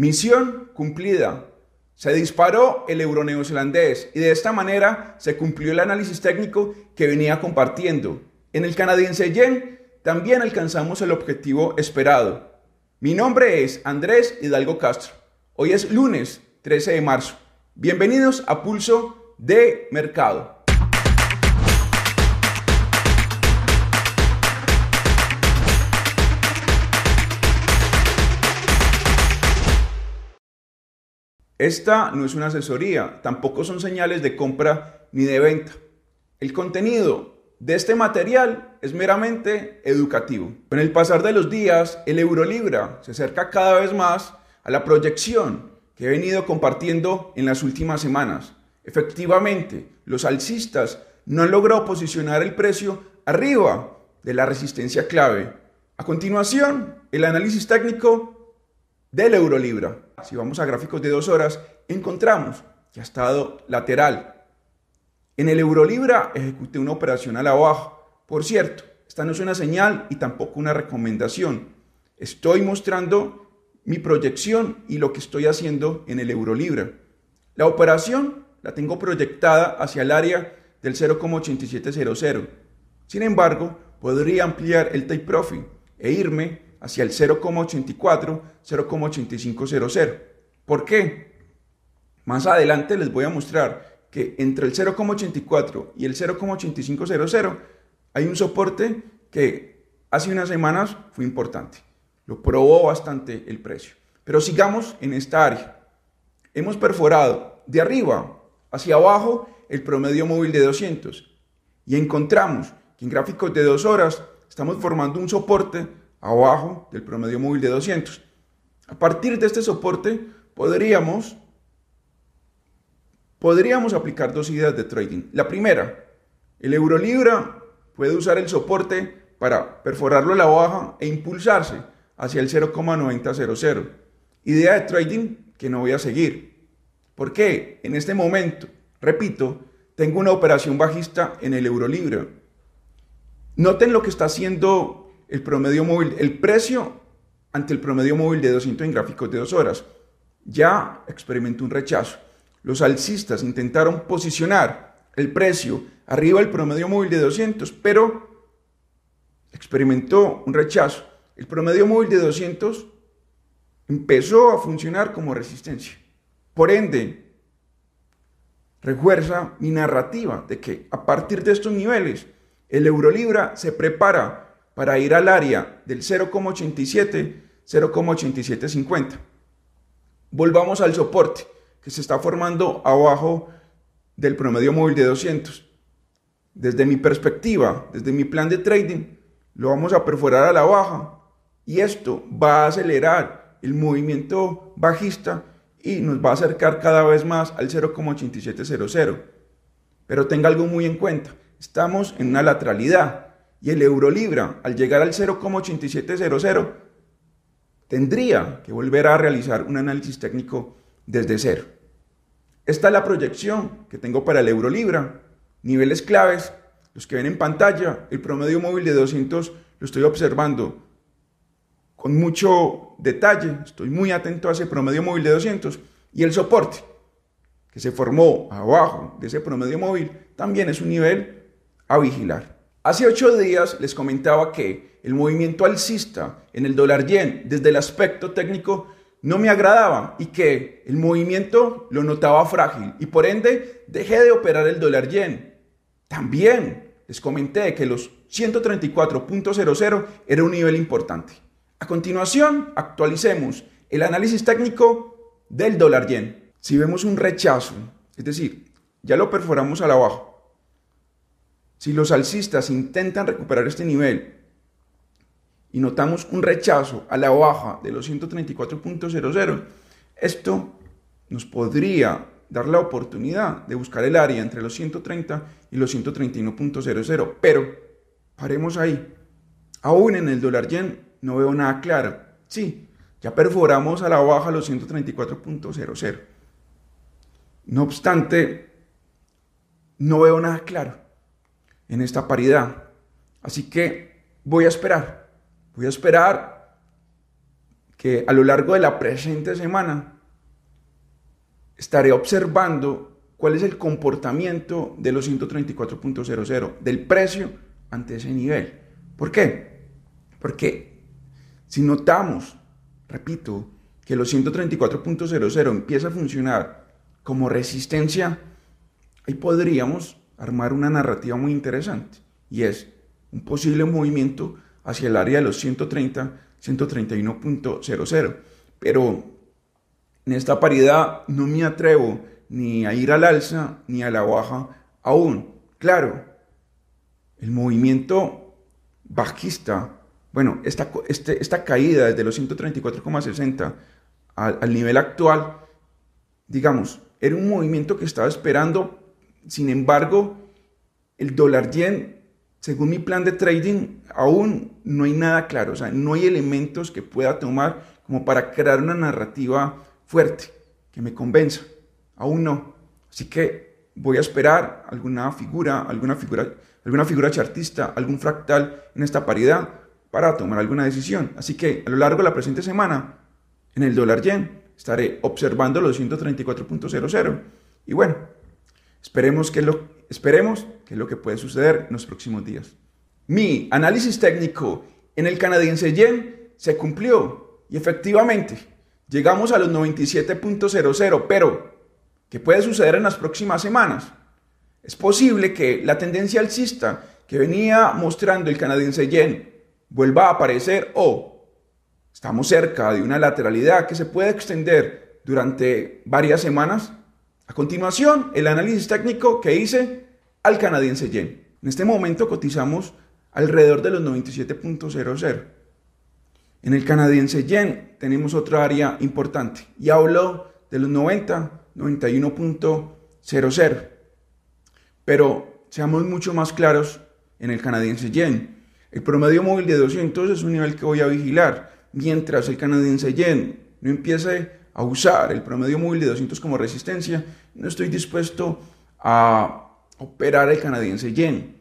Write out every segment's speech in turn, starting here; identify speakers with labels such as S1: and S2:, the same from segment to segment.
S1: Misión cumplida. Se disparó el euro neozelandés y de esta manera se cumplió el análisis técnico que venía compartiendo. En el canadiense yen también alcanzamos el objetivo esperado. Mi nombre es Andrés Hidalgo Castro. Hoy es lunes 13 de marzo. Bienvenidos a Pulso de Mercado. Esta no es una asesoría, tampoco son señales de compra ni de venta. El contenido de este material es meramente educativo. Con el pasar de los días, el euro libra se acerca cada vez más a la proyección que he venido compartiendo en las últimas semanas. Efectivamente, los alcistas no han logrado posicionar el precio arriba de la resistencia clave. A continuación, el análisis técnico del euro libra. Si vamos a gráficos de dos horas, encontramos que ha estado lateral en el Eurolibra ejecuté una operación a la baja. Por cierto, esta no es una señal y tampoco una recomendación. Estoy mostrando mi proyección y lo que estoy haciendo en el Eurolibra. La operación la tengo proyectada hacia el área del 0,8700. Sin embargo, podría ampliar el take profit e irme hacia el 0,84, 0,8500. ¿Por qué? Más adelante les voy a mostrar que entre el 0,84 y el 0,8500 hay un soporte que hace unas semanas fue importante. Lo probó bastante el precio. Pero sigamos en esta área. Hemos perforado de arriba hacia abajo el promedio móvil de 200 y encontramos que en gráficos de dos horas estamos formando un soporte abajo del promedio móvil de 200. A partir de este soporte podríamos podríamos aplicar dos ideas de trading. La primera, el euro libra puede usar el soporte para perforarlo a la baja e impulsarse hacia el 0,9000. Idea de trading que no voy a seguir. ¿Por qué? En este momento, repito, tengo una operación bajista en el euro libra. Noten lo que está haciendo el promedio móvil, el precio ante el promedio móvil de 200 en gráficos de dos horas. Ya experimentó un rechazo los alcistas intentaron posicionar el precio arriba del promedio móvil de 200, pero experimentó un rechazo. El promedio móvil de 200 empezó a funcionar como resistencia. Por ende, refuerza mi narrativa de que a partir de estos niveles, el Eurolibra se prepara para ir al área del 0,87, 0,8750. Volvamos al soporte que se está formando abajo del promedio móvil de 200. Desde mi perspectiva, desde mi plan de trading, lo vamos a perforar a la baja y esto va a acelerar el movimiento bajista y nos va a acercar cada vez más al 0,8700. Pero tenga algo muy en cuenta, estamos en una lateralidad y el euro libra al llegar al 0,8700 tendría que volver a realizar un análisis técnico desde cero. Esta es la proyección que tengo para el euro libra. Niveles claves, los que ven en pantalla, el promedio móvil de 200 lo estoy observando con mucho detalle, estoy muy atento a ese promedio móvil de 200 y el soporte que se formó abajo de ese promedio móvil también es un nivel a vigilar. Hace ocho días les comentaba que el movimiento alcista en el dólar yen desde el aspecto técnico no me agradaba y que el movimiento lo notaba frágil y por ende dejé de operar el dólar yen. También les comenté que los 134.00 era un nivel importante. A continuación, actualicemos el análisis técnico del dólar yen. Si vemos un rechazo, es decir, ya lo perforamos a la baja. Si los alcistas intentan recuperar este nivel y notamos un rechazo a la baja de los 134.00, esto nos podría dar la oportunidad de buscar el área entre los 130 y los 131.00. Pero paremos ahí. Aún en el dólar yen no veo nada claro. Sí, ya perforamos a la baja los 134.00. No obstante, no veo nada claro en esta paridad. Así que voy a esperar. Voy a esperar que a lo largo de la presente semana estaré observando cuál es el comportamiento de los 134.00, del precio ante ese nivel. ¿Por qué? Porque si notamos, repito, que los 134.00 empieza a funcionar como resistencia, ahí podríamos armar una narrativa muy interesante y es un posible movimiento hacia el área de los 130, 131.00. Pero en esta paridad no me atrevo ni a ir al alza ni a la baja aún. Claro, el movimiento bajista, bueno, esta, este, esta caída desde los 134,60 al, al nivel actual, digamos, era un movimiento que estaba esperando, sin embargo, el dólar yen según mi plan de trading, aún no hay nada claro, o sea, no hay elementos que pueda tomar como para crear una narrativa fuerte que me convenza. Aún no. Así que voy a esperar alguna figura, alguna figura, alguna figura chartista, algún fractal en esta paridad para tomar alguna decisión. Así que a lo largo de la presente semana, en el dólar yen, estaré observando los 134.00. Y bueno, esperemos que lo Esperemos que es lo que puede suceder en los próximos días. Mi análisis técnico en el canadiense yen se cumplió y efectivamente llegamos a los 97.00, pero ¿qué puede suceder en las próximas semanas? Es posible que la tendencia alcista que venía mostrando el canadiense yen vuelva a aparecer o estamos cerca de una lateralidad que se puede extender durante varias semanas a continuación, el análisis técnico que hice al canadiense yen. En este momento cotizamos alrededor de los 97.00. En el canadiense yen tenemos otra área importante y hablo de los 90, 91.00. Pero seamos mucho más claros en el canadiense yen. El promedio móvil de 200 es un nivel que voy a vigilar, mientras el canadiense yen no empiece a usar el promedio móvil de 200 como resistencia, no estoy dispuesto a operar el canadiense yen.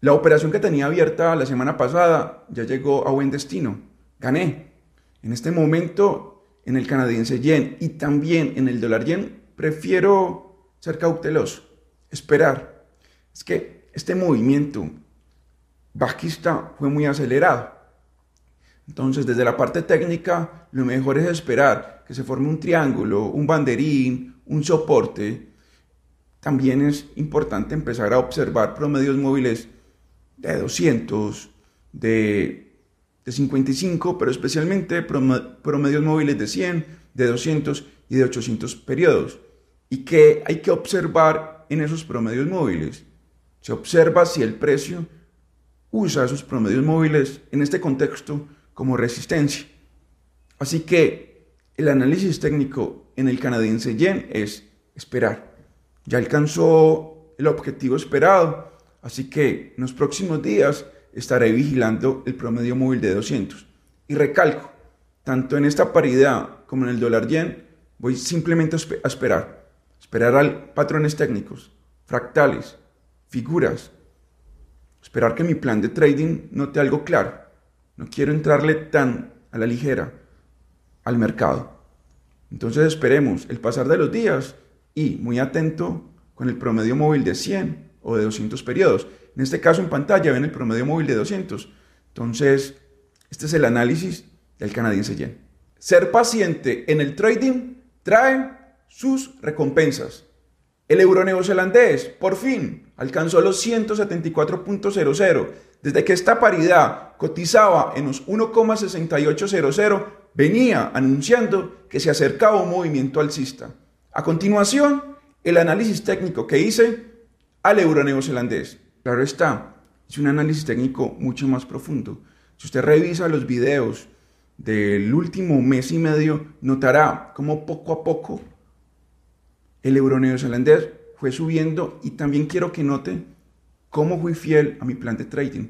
S1: La operación que tenía abierta la semana pasada ya llegó a buen destino. Gané. En este momento, en el canadiense yen y también en el dólar yen, prefiero ser cauteloso, esperar. Es que este movimiento bajista fue muy acelerado. Entonces, desde la parte técnica, lo mejor es esperar que se forme un triángulo, un banderín, un soporte. También es importante empezar a observar promedios móviles de 200, de, de 55, pero especialmente promedios móviles de 100, de 200 y de 800 periodos. ¿Y qué hay que observar en esos promedios móviles? Se observa si el precio usa esos promedios móviles en este contexto como resistencia. Así que el análisis técnico en el canadiense yen es esperar. Ya alcanzó el objetivo esperado, así que en los próximos días estaré vigilando el promedio móvil de 200. Y recalco, tanto en esta paridad como en el dólar yen, voy simplemente a esperar. Esperar al patrones técnicos, fractales, figuras. Esperar que mi plan de trading note algo claro no quiero entrarle tan a la ligera al mercado. Entonces esperemos el pasar de los días y muy atento con el promedio móvil de 100 o de 200 periodos. En este caso en pantalla ven el promedio móvil de 200. Entonces, este es el análisis del canadiense yen. Ser paciente en el trading trae sus recompensas. El euro neozelandés, por fin, alcanzó los 174.00 desde que esta paridad cotizaba en los 1,6800, venía anunciando que se acercaba un movimiento alcista. A continuación, el análisis técnico que hice al euro neozelandés. Claro está, es un análisis técnico mucho más profundo. Si usted revisa los videos del último mes y medio, notará cómo poco a poco el euro neozelandés fue subiendo y también quiero que note cómo fui fiel a mi plan de trading.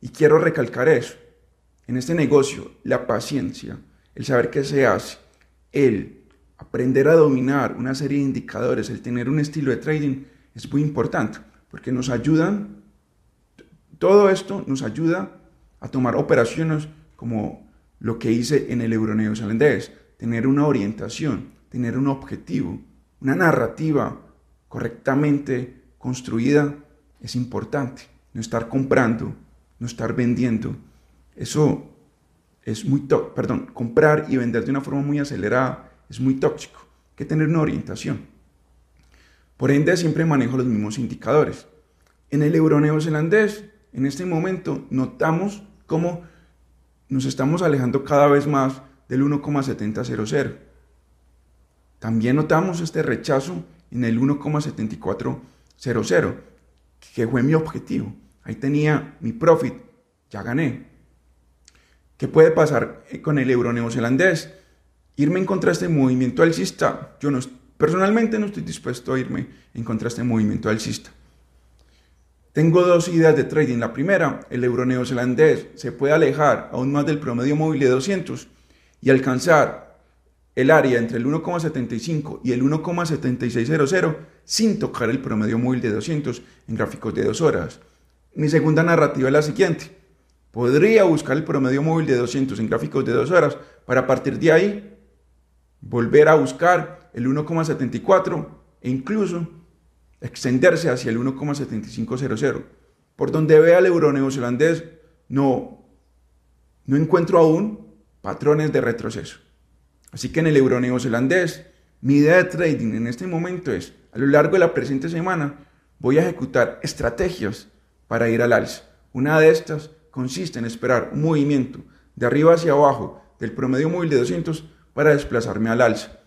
S1: Y quiero recalcar eso. En este negocio, la paciencia, el saber qué se hace, el aprender a dominar una serie de indicadores, el tener un estilo de trading, es muy importante, porque nos ayudan, todo esto nos ayuda a tomar operaciones como lo que hice en el euro neozelandés, tener una orientación, tener un objetivo, una narrativa correctamente construida es importante. No estar comprando, no estar vendiendo. Eso es muy tóxico. Perdón, comprar y vender de una forma muy acelerada es muy tóxico. Hay que tener una orientación. Por ende, siempre manejo los mismos indicadores. En el euro neozelandés, en este momento, notamos cómo nos estamos alejando cada vez más del 1,700. También notamos este rechazo en el 1,7400, que fue mi objetivo. Ahí tenía mi profit, ya gané. ¿Qué puede pasar con el euro neozelandés? Irme en contra de este movimiento alcista. Yo no, personalmente no estoy dispuesto a irme en contra de este movimiento alcista. Tengo dos ideas de trading. La primera, el euro neozelandés se puede alejar aún más del promedio móvil de 200 y alcanzar el área entre el 1,75 y el 1,7600 sin tocar el promedio móvil de 200 en gráficos de dos horas. Mi segunda narrativa es la siguiente. Podría buscar el promedio móvil de 200 en gráficos de dos horas para partir de ahí volver a buscar el 1,74 e incluso extenderse hacia el 1,7500. Por donde vea el euro neozelandés, no, no encuentro aún patrones de retroceso. Así que en el euro neozelandés, mi idea de trading en este momento es, a lo largo de la presente semana, voy a ejecutar estrategias para ir al alza. Una de estas consiste en esperar un movimiento de arriba hacia abajo del promedio móvil de 200 para desplazarme al alza.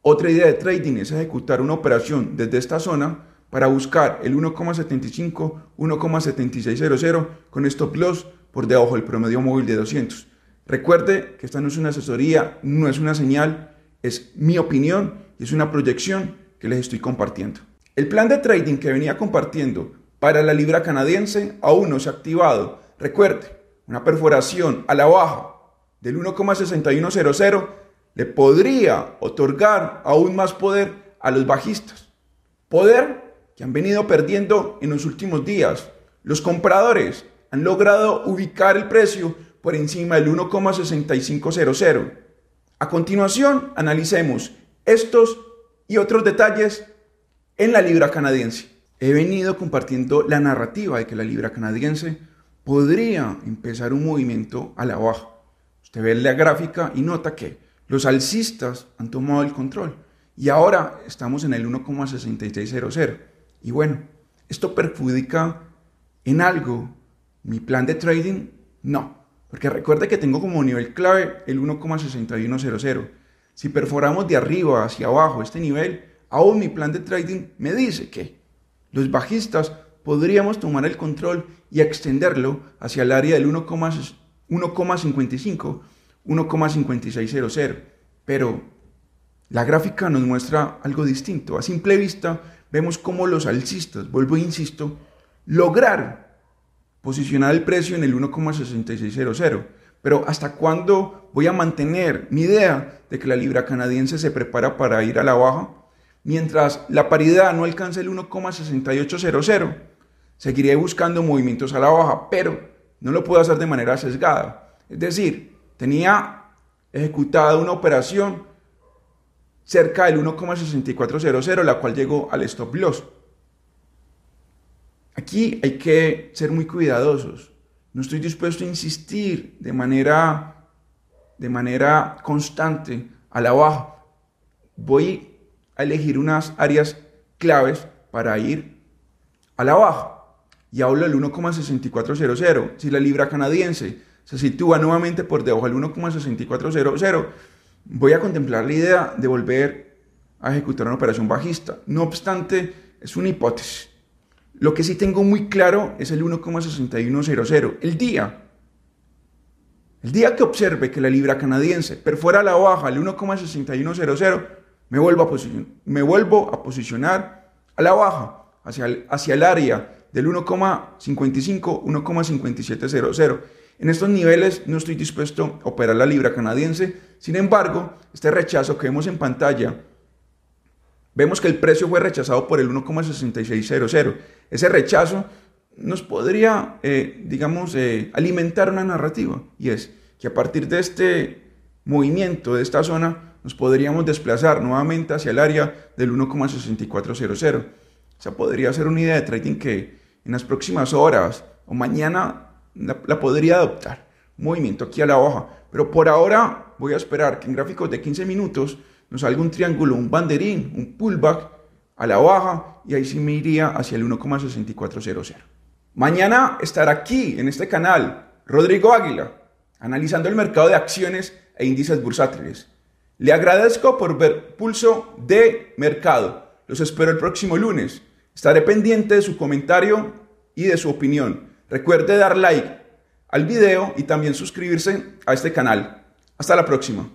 S1: Otra idea de trading es ejecutar una operación desde esta zona para buscar el 1,75, 1,7600 con stop loss por debajo del promedio móvil de 200. Recuerde que esta no es una asesoría, no es una señal, es mi opinión y es una proyección que les estoy compartiendo. El plan de trading que venía compartiendo para la libra canadiense aún no se ha activado. Recuerde, una perforación a la baja del 1,6100 le podría otorgar aún más poder a los bajistas. Poder que han venido perdiendo en los últimos días. Los compradores han logrado ubicar el precio por encima del 1,6500. A continuación, analicemos estos y otros detalles en la libra canadiense he venido compartiendo la narrativa de que la libra canadiense podría empezar un movimiento a la baja. Usted ve la gráfica y nota que los alcistas han tomado el control y ahora estamos en el 1,6600. Y bueno, ¿esto perjudica en algo mi plan de trading? No, porque recuerde que tengo como nivel clave el 1,6100. Si perforamos de arriba hacia abajo este nivel, aún mi plan de trading me dice que los bajistas podríamos tomar el control y extenderlo hacia el área del 1,55, 1,5600. Pero la gráfica nos muestra algo distinto. A simple vista vemos cómo los alcistas, vuelvo e insisto, lograron posicionar el precio en el 1,6600. Pero ¿hasta cuándo voy a mantener mi idea de que la libra canadiense se prepara para ir a la baja? Mientras la paridad no alcance el 1,6800, seguiré buscando movimientos a la baja, pero no lo puedo hacer de manera sesgada. Es decir, tenía ejecutada una operación cerca del 1,6400, la cual llegó al stop loss. Aquí hay que ser muy cuidadosos. No estoy dispuesto a insistir de manera, de manera constante a la baja. Voy elegir unas áreas claves para ir a la baja. Y hablo del 1,6400. Si la libra canadiense se sitúa nuevamente por debajo del 1,6400, voy a contemplar la idea de volver a ejecutar una operación bajista. No obstante, es una hipótesis. Lo que sí tengo muy claro es el 1,6100. El día el día que observe que la libra canadiense perfora la baja al 1,6100, me vuelvo a, me vuelvo a posicionar a la baja, hacia el, hacia el área del 1,55, 1,5700. En estos niveles no estoy dispuesto a operar la libra canadiense, sin embargo, este rechazo que vemos en pantalla, vemos que el precio fue rechazado por el 1,6600. Ese rechazo nos podría, eh, digamos, eh, alimentar una narrativa y es, que a partir de este movimiento, de esta zona, nos podríamos desplazar nuevamente hacia el área del 1,6400. Esa podría ser una idea de trading que en las próximas horas o mañana la, la podría adoptar. movimiento aquí a la hoja. Pero por ahora voy a esperar que en gráficos de 15 minutos nos salga un triángulo, un banderín, un pullback a la baja y ahí sí me iría hacia el 1,6400. Mañana estará aquí en este canal Rodrigo Águila analizando el mercado de acciones e índices bursátiles. Le agradezco por ver Pulso de Mercado. Los espero el próximo lunes. Estaré pendiente de su comentario y de su opinión. Recuerde dar like al video y también suscribirse a este canal. Hasta la próxima.